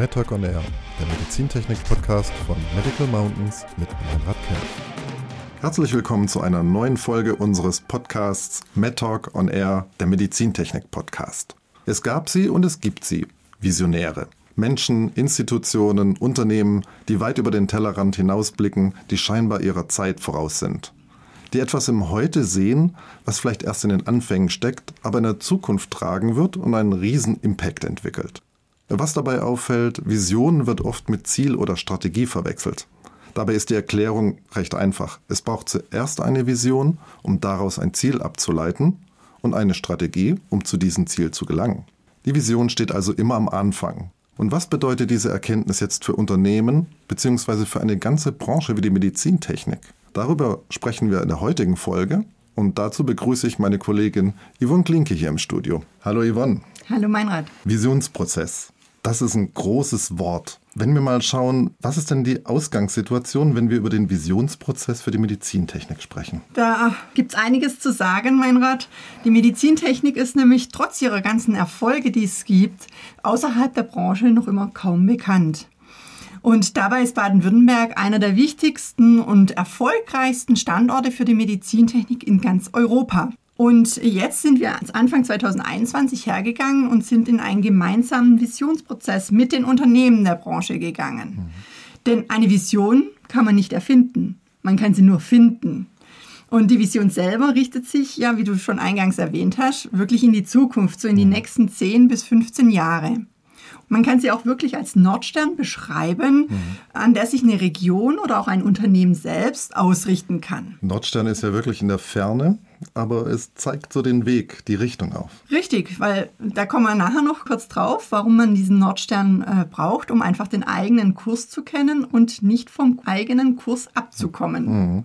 MedTalk on Air, der Medizintechnik-Podcast von Medical Mountains mit Meinrad Kern. Herzlich willkommen zu einer neuen Folge unseres Podcasts MedTalk on Air, der Medizintechnik-Podcast. Es gab sie und es gibt sie, Visionäre. Menschen, Institutionen, Unternehmen, die weit über den Tellerrand hinausblicken, die scheinbar ihrer Zeit voraus sind. Die etwas im Heute sehen, was vielleicht erst in den Anfängen steckt, aber in der Zukunft tragen wird und einen riesen Impact entwickelt. Was dabei auffällt, Vision wird oft mit Ziel oder Strategie verwechselt. Dabei ist die Erklärung recht einfach. Es braucht zuerst eine Vision, um daraus ein Ziel abzuleiten und eine Strategie, um zu diesem Ziel zu gelangen. Die Vision steht also immer am Anfang. Und was bedeutet diese Erkenntnis jetzt für Unternehmen bzw. für eine ganze Branche wie die Medizintechnik? Darüber sprechen wir in der heutigen Folge und dazu begrüße ich meine Kollegin Yvonne Klinke hier im Studio. Hallo Yvonne. Hallo Meinrad. Visionsprozess. Das ist ein großes Wort. Wenn wir mal schauen, was ist denn die Ausgangssituation, wenn wir über den Visionsprozess für die Medizintechnik sprechen? Da gibt es einiges zu sagen, Meinrad. Die Medizintechnik ist nämlich trotz ihrer ganzen Erfolge, die es gibt, außerhalb der Branche noch immer kaum bekannt. Und dabei ist Baden-Württemberg einer der wichtigsten und erfolgreichsten Standorte für die Medizintechnik in ganz Europa. Und jetzt sind wir Anfang 2021 hergegangen und sind in einen gemeinsamen Visionsprozess mit den Unternehmen der Branche gegangen. Mhm. Denn eine Vision kann man nicht erfinden, man kann sie nur finden. Und die Vision selber richtet sich, ja, wie du schon eingangs erwähnt hast, wirklich in die Zukunft, so in die mhm. nächsten 10 bis 15 Jahre. Man kann sie auch wirklich als Nordstern beschreiben, mhm. an der sich eine Region oder auch ein Unternehmen selbst ausrichten kann. Nordstern ist ja wirklich in der Ferne aber es zeigt so den Weg, die Richtung auf. Richtig, weil da kommen wir nachher noch kurz drauf, warum man diesen Nordstern äh, braucht, um einfach den eigenen Kurs zu kennen und nicht vom eigenen Kurs abzukommen. Mhm.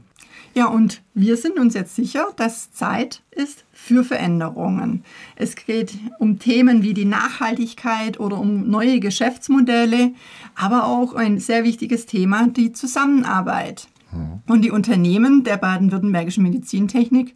Ja, und wir sind uns jetzt sicher, dass Zeit ist für Veränderungen. Es geht um Themen wie die Nachhaltigkeit oder um neue Geschäftsmodelle, aber auch ein sehr wichtiges Thema, die Zusammenarbeit. Mhm. Und die Unternehmen der baden-württembergischen Medizintechnik,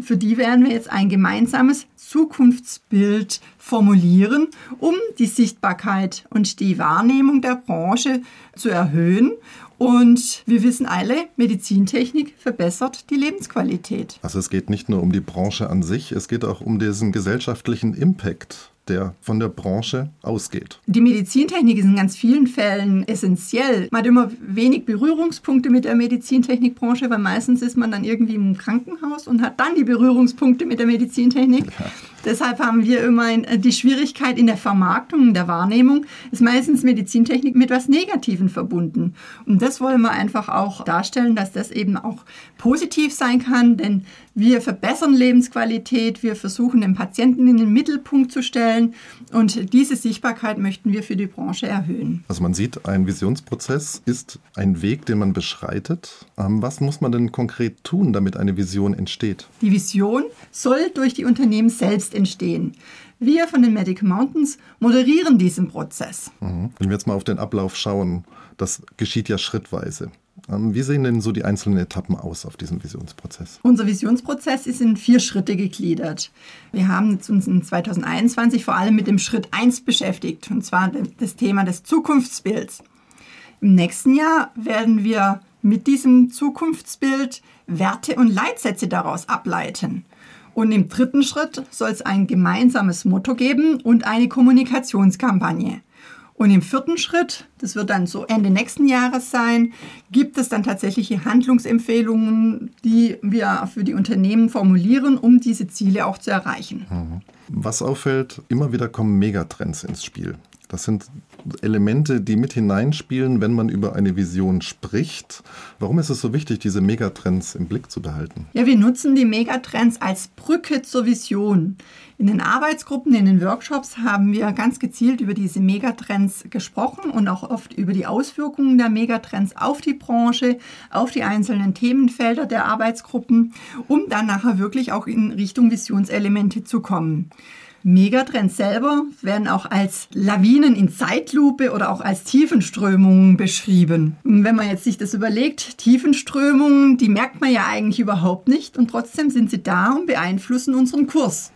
für die werden wir jetzt ein gemeinsames Zukunftsbild formulieren, um die Sichtbarkeit und die Wahrnehmung der Branche zu erhöhen. Und wir wissen alle, Medizintechnik verbessert die Lebensqualität. Also es geht nicht nur um die Branche an sich, es geht auch um diesen gesellschaftlichen Impact der von der Branche ausgeht. Die Medizintechnik ist in ganz vielen Fällen essentiell. Man hat immer wenig Berührungspunkte mit der Medizintechnikbranche, weil meistens ist man dann irgendwie im Krankenhaus und hat dann die Berührungspunkte mit der Medizintechnik. Ja. Deshalb haben wir immer äh, die Schwierigkeit in der Vermarktung, in der Wahrnehmung, ist meistens Medizintechnik mit etwas Negativen verbunden. Und das wollen wir einfach auch darstellen, dass das eben auch positiv sein kann, denn wir verbessern Lebensqualität, wir versuchen den Patienten in den Mittelpunkt zu stellen und diese Sichtbarkeit möchten wir für die Branche erhöhen. Also man sieht, ein Visionsprozess ist ein Weg, den man beschreitet. Ähm, was muss man denn konkret tun, damit eine Vision entsteht? Die Vision soll durch die Unternehmen selbst entstehen. Wir von den Medical Mountains moderieren diesen Prozess. Mhm. Wenn wir jetzt mal auf den Ablauf schauen, das geschieht ja schrittweise. Ähm, wie sehen denn so die einzelnen Etappen aus auf diesem Visionsprozess? Unser Visionsprozess ist in vier Schritte gegliedert. Wir haben uns in 2021 vor allem mit dem Schritt 1 beschäftigt, und zwar das Thema des Zukunftsbilds. Im nächsten Jahr werden wir mit diesem Zukunftsbild Werte und Leitsätze daraus ableiten. Und im dritten Schritt soll es ein gemeinsames Motto geben und eine Kommunikationskampagne. Und im vierten Schritt, das wird dann so Ende nächsten Jahres sein, gibt es dann tatsächliche Handlungsempfehlungen, die wir für die Unternehmen formulieren, um diese Ziele auch zu erreichen. Mhm. Was auffällt, immer wieder kommen Megatrends ins Spiel. Das sind Elemente, die mit hineinspielen, wenn man über eine Vision spricht. Warum ist es so wichtig, diese Megatrends im Blick zu behalten? Ja, wir nutzen die Megatrends als Brücke zur Vision. In den Arbeitsgruppen, in den Workshops haben wir ganz gezielt über diese Megatrends gesprochen und auch oft über die Auswirkungen der Megatrends auf die Branche, auf die einzelnen Themenfelder der Arbeitsgruppen, um dann nachher wirklich auch in Richtung Visionselemente zu kommen. Megatrends selber werden auch als Lawinen in Zeitlupe oder auch als Tiefenströmungen beschrieben. Wenn man jetzt sich das überlegt, Tiefenströmungen, die merkt man ja eigentlich überhaupt nicht und trotzdem sind sie da und beeinflussen unseren Kurs.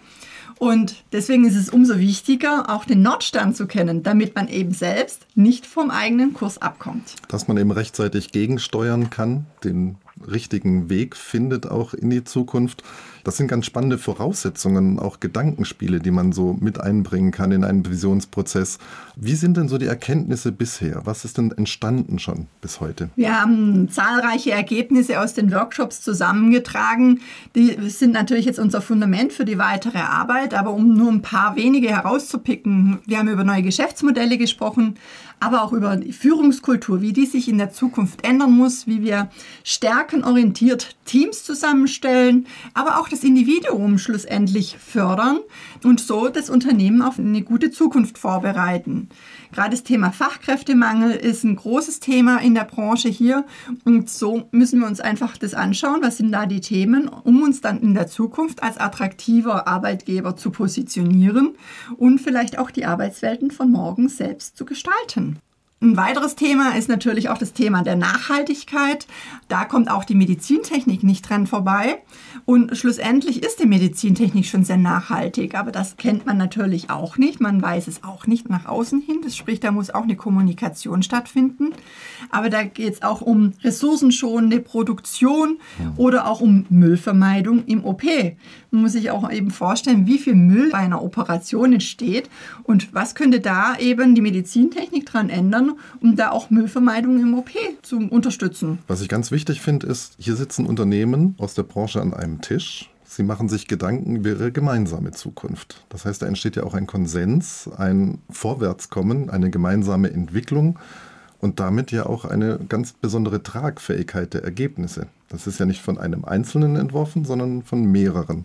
Und deswegen ist es umso wichtiger, auch den Nordstern zu kennen, damit man eben selbst nicht vom eigenen Kurs abkommt. Dass man eben rechtzeitig gegensteuern kann, den richtigen Weg findet auch in die Zukunft. Das sind ganz spannende Voraussetzungen, auch Gedankenspiele, die man so mit einbringen kann in einen Visionsprozess. Wie sind denn so die Erkenntnisse bisher? Was ist denn entstanden schon bis heute? Wir haben zahlreiche Ergebnisse aus den Workshops zusammengetragen. Die sind natürlich jetzt unser Fundament für die weitere Arbeit, aber um nur ein paar wenige herauszupicken, wir haben über neue Geschäftsmodelle gesprochen, aber auch über die Führungskultur, wie die sich in der Zukunft ändern muss, wie wir stärkenorientiert Teams zusammenstellen, aber auch das Individuum schlussendlich fördern und so das Unternehmen auf eine gute Zukunft vorbereiten. Gerade das Thema Fachkräftemangel ist ein großes Thema in der Branche hier und so müssen wir uns einfach das anschauen, was sind da die Themen, um uns dann in der Zukunft als attraktiver Arbeitgeber zu positionieren und vielleicht auch die Arbeitswelten von morgen selbst zu gestalten. Ein weiteres Thema ist natürlich auch das Thema der Nachhaltigkeit. Da kommt auch die Medizintechnik nicht dran vorbei. Und schlussendlich ist die Medizintechnik schon sehr nachhaltig, aber das kennt man natürlich auch nicht. Man weiß es auch nicht nach außen hin. Das spricht, da muss auch eine Kommunikation stattfinden. Aber da geht es auch um ressourcenschonende Produktion oder auch um Müllvermeidung im OP. Man muss sich auch eben vorstellen, wie viel Müll bei einer Operation entsteht und was könnte da eben die Medizintechnik dran ändern, um da auch Müllvermeidung im OP zu unterstützen. Was ich ganz wichtig finde, ist, hier sitzen Unternehmen aus der Branche an einem Tisch. Sie machen sich Gedanken über ihre gemeinsame Zukunft. Das heißt, da entsteht ja auch ein Konsens, ein Vorwärtskommen, eine gemeinsame Entwicklung und damit ja auch eine ganz besondere Tragfähigkeit der Ergebnisse. Das ist ja nicht von einem Einzelnen entworfen, sondern von mehreren.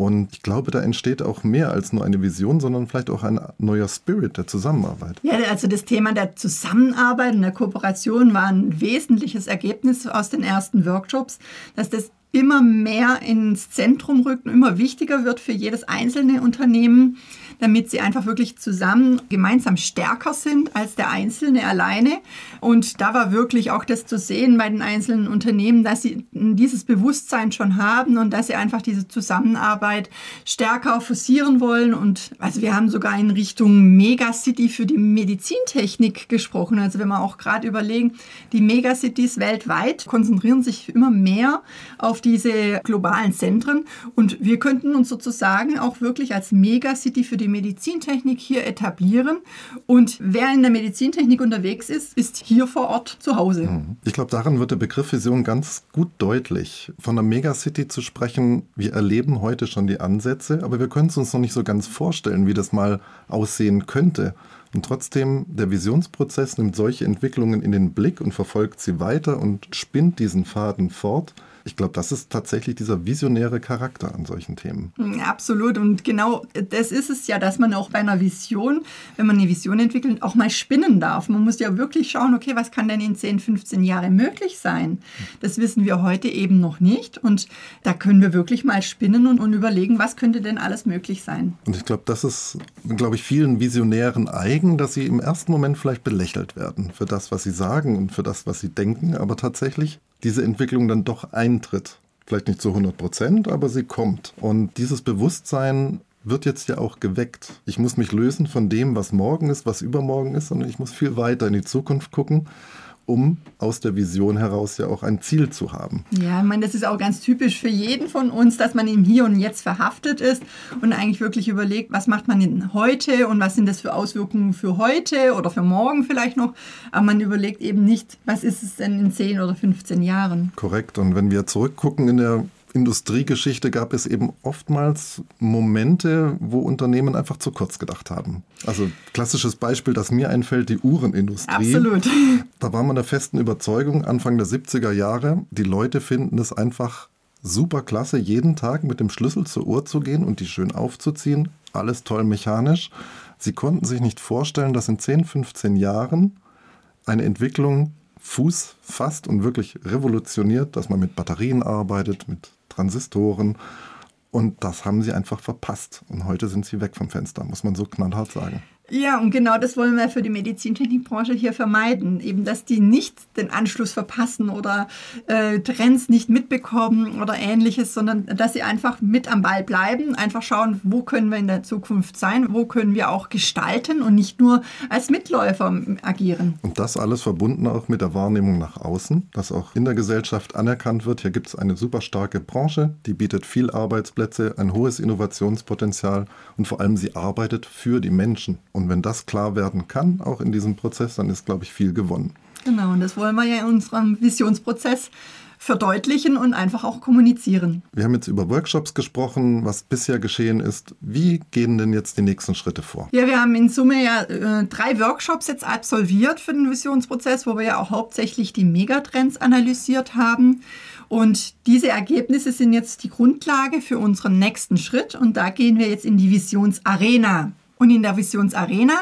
Und ich glaube, da entsteht auch mehr als nur eine Vision, sondern vielleicht auch ein neuer Spirit der Zusammenarbeit. Ja, also das Thema der Zusammenarbeit und der Kooperation war ein wesentliches Ergebnis aus den ersten Workshops, dass das immer mehr ins Zentrum rückt und immer wichtiger wird für jedes einzelne Unternehmen, damit sie einfach wirklich zusammen gemeinsam stärker sind als der Einzelne alleine. Und da war wirklich auch das zu sehen bei den einzelnen Unternehmen, dass sie dieses Bewusstsein schon haben und dass sie einfach diese Zusammenarbeit stärker forcieren wollen. Und also wir haben sogar in Richtung Megacity für die Medizintechnik gesprochen. Also wenn wir auch gerade überlegen, die Megacities weltweit konzentrieren sich immer mehr auf diese globalen Zentren. Und wir könnten uns sozusagen auch wirklich als Megacity für die Medizintechnik hier etablieren. Und wer in der Medizintechnik unterwegs ist, ist hier vor Ort zu Hause. Mhm. Ich glaube, daran wird der Begriff Vision ganz gut deutlich. Von einer Megacity zu sprechen, wir erleben heute schon die Ansätze, aber wir können es uns noch nicht so ganz vorstellen, wie das mal aussehen könnte. Und trotzdem, der Visionsprozess nimmt solche Entwicklungen in den Blick und verfolgt sie weiter und spinnt diesen Faden fort. Ich glaube, das ist tatsächlich dieser visionäre Charakter an solchen Themen. Hm, absolut. Und genau das ist es ja, dass man auch bei einer Vision, wenn man eine Vision entwickelt, auch mal spinnen darf. Man muss ja wirklich schauen, okay, was kann denn in 10, 15 Jahren möglich sein? Das wissen wir heute eben noch nicht. Und da können wir wirklich mal spinnen und, und überlegen, was könnte denn alles möglich sein. Und ich glaube, das ist, glaube ich, vielen Visionären eigen, dass sie im ersten Moment vielleicht belächelt werden für das, was sie sagen und für das, was sie denken. Aber tatsächlich diese Entwicklung dann doch eintritt. Vielleicht nicht zu 100 Prozent, aber sie kommt. Und dieses Bewusstsein wird jetzt ja auch geweckt. Ich muss mich lösen von dem, was morgen ist, was übermorgen ist, sondern ich muss viel weiter in die Zukunft gucken um aus der Vision heraus ja auch ein Ziel zu haben. Ja, ich meine, das ist auch ganz typisch für jeden von uns, dass man im Hier und Jetzt verhaftet ist und eigentlich wirklich überlegt, was macht man denn heute und was sind das für Auswirkungen für heute oder für morgen vielleicht noch. Aber man überlegt eben nicht, was ist es denn in 10 oder 15 Jahren. Korrekt. Und wenn wir zurückgucken in der Industriegeschichte gab es eben oftmals Momente, wo Unternehmen einfach zu kurz gedacht haben. Also klassisches Beispiel, das mir einfällt, die Uhrenindustrie. Absolut. Da war man der festen Überzeugung, Anfang der 70er Jahre, die Leute finden es einfach super klasse, jeden Tag mit dem Schlüssel zur Uhr zu gehen und die schön aufzuziehen. Alles toll mechanisch. Sie konnten sich nicht vorstellen, dass in 10, 15 Jahren eine Entwicklung Fuß fasst und wirklich revolutioniert, dass man mit Batterien arbeitet, mit Transistoren. Und das haben sie einfach verpasst. Und heute sind sie weg vom Fenster, muss man so knallhart sagen. Ja, und genau das wollen wir für die Medizintechnikbranche hier vermeiden. Eben, dass die nicht den Anschluss verpassen oder äh, Trends nicht mitbekommen oder ähnliches, sondern dass sie einfach mit am Ball bleiben, einfach schauen, wo können wir in der Zukunft sein, wo können wir auch gestalten und nicht nur als Mitläufer agieren. Und das alles verbunden auch mit der Wahrnehmung nach außen, dass auch in der Gesellschaft anerkannt wird, hier gibt es eine super starke Branche, die bietet viel Arbeitsplätze, ein hohes Innovationspotenzial und vor allem sie arbeitet für die Menschen. Wenn das klar werden kann, auch in diesem Prozess, dann ist, glaube ich, viel gewonnen. Genau, und das wollen wir ja in unserem Visionsprozess verdeutlichen und einfach auch kommunizieren. Wir haben jetzt über Workshops gesprochen, was bisher geschehen ist. Wie gehen denn jetzt die nächsten Schritte vor? Ja, wir haben in Summe ja äh, drei Workshops jetzt absolviert für den Visionsprozess, wo wir ja auch hauptsächlich die Megatrends analysiert haben. Und diese Ergebnisse sind jetzt die Grundlage für unseren nächsten Schritt und da gehen wir jetzt in die Visionsarena. Und in der Visionsarena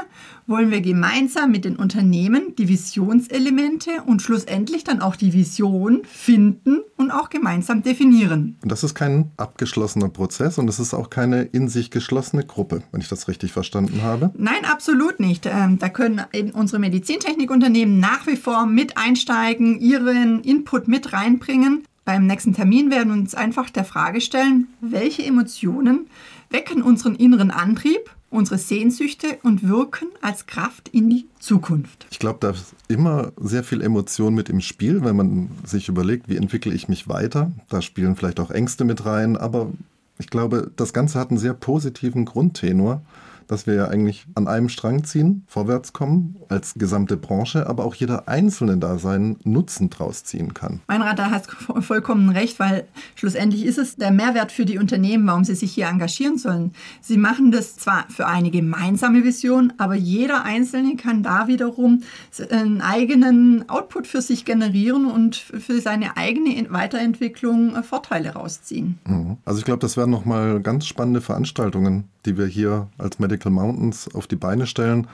wollen wir gemeinsam mit den Unternehmen die Visionselemente und schlussendlich dann auch die Vision finden und auch gemeinsam definieren. Und das ist kein abgeschlossener Prozess und es ist auch keine in sich geschlossene Gruppe, wenn ich das richtig verstanden habe. Nein, absolut nicht. Ähm, da können unsere Medizintechnikunternehmen nach wie vor mit einsteigen, ihren Input mit reinbringen. Beim nächsten Termin werden wir uns einfach der Frage stellen, welche Emotionen wecken unseren inneren Antrieb unsere Sehnsüchte und wirken als Kraft in die Zukunft. Ich glaube, da ist immer sehr viel Emotion mit im Spiel, wenn man sich überlegt, wie entwickle ich mich weiter. Da spielen vielleicht auch Ängste mit rein, aber ich glaube, das Ganze hat einen sehr positiven Grundtenor dass wir ja eigentlich an einem Strang ziehen, vorwärts kommen als gesamte Branche, aber auch jeder Einzelne da seinen Nutzen draus ziehen kann. Meinrad, da hast du vollkommen recht, weil schlussendlich ist es der Mehrwert für die Unternehmen, warum sie sich hier engagieren sollen. Sie machen das zwar für eine gemeinsame Vision, aber jeder Einzelne kann da wiederum einen eigenen Output für sich generieren und für seine eigene Weiterentwicklung Vorteile rausziehen. Mhm. Also ich glaube, das werden nochmal ganz spannende Veranstaltungen die wir hier als Medical Mountains auf die Beine stellen,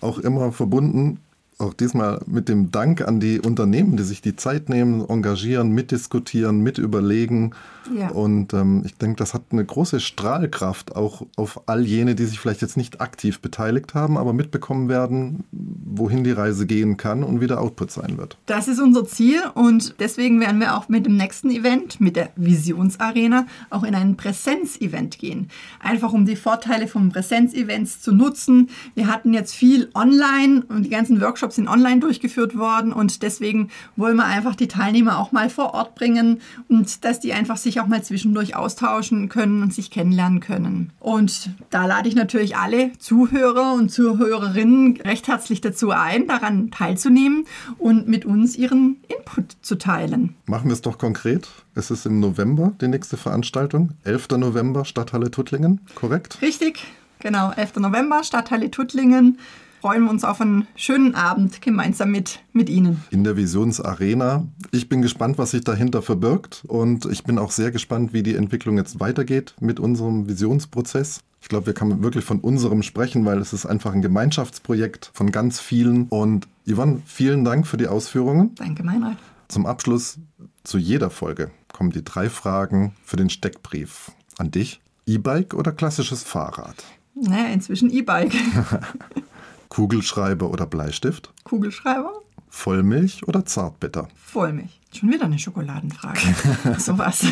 auch immer verbunden auch diesmal mit dem Dank an die Unternehmen, die sich die Zeit nehmen, engagieren, mitdiskutieren, mitüberlegen. Ja. Und ähm, ich denke, das hat eine große Strahlkraft auch auf all jene, die sich vielleicht jetzt nicht aktiv beteiligt haben, aber mitbekommen werden, wohin die Reise gehen kann und wie der Output sein wird. Das ist unser Ziel und deswegen werden wir auch mit dem nächsten Event, mit der Visionsarena, auch in ein Präsenzevent gehen. Einfach um die Vorteile von Präsenzevents zu nutzen. Wir hatten jetzt viel online und die ganzen Workshops Workshops sind online durchgeführt worden und deswegen wollen wir einfach die Teilnehmer auch mal vor Ort bringen und dass die einfach sich auch mal zwischendurch austauschen können und sich kennenlernen können. Und da lade ich natürlich alle Zuhörer und Zuhörerinnen recht herzlich dazu ein, daran teilzunehmen und mit uns ihren Input zu teilen. Machen wir es doch konkret. Es ist im November die nächste Veranstaltung, 11. November, Stadthalle Tuttlingen, korrekt? Richtig, genau, 11. November, Stadthalle Tuttlingen freuen wir uns auf einen schönen Abend gemeinsam mit, mit Ihnen. In der Visionsarena. Ich bin gespannt, was sich dahinter verbirgt und ich bin auch sehr gespannt, wie die Entwicklung jetzt weitergeht mit unserem Visionsprozess. Ich glaube, wir können wirklich von unserem sprechen, weil es ist einfach ein Gemeinschaftsprojekt von ganz vielen. Und Yvonne, vielen Dank für die Ausführungen. Danke, Meinrad. Zum Abschluss zu jeder Folge kommen die drei Fragen für den Steckbrief an dich. E-Bike oder klassisches Fahrrad? Naja, inzwischen E-Bike. Kugelschreiber oder Bleistift? Kugelschreiber. Vollmilch oder Zartbitter? Vollmilch. Schon wieder eine Schokoladenfrage. Sowas.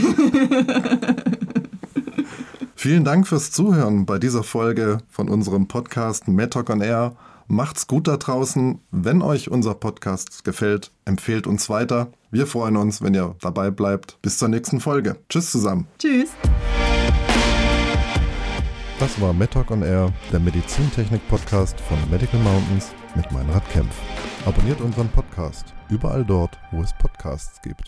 Vielen Dank fürs Zuhören bei dieser Folge von unserem Podcast Mad Talk on Air. Macht's gut da draußen. Wenn euch unser Podcast gefällt, empfehlt uns weiter. Wir freuen uns, wenn ihr dabei bleibt. Bis zur nächsten Folge. Tschüss zusammen. Tschüss. Das war MedTalk on Air, der Medizintechnik-Podcast von Medical Mountains mit Meinrad Kempf. Abonniert unseren Podcast überall dort, wo es Podcasts gibt.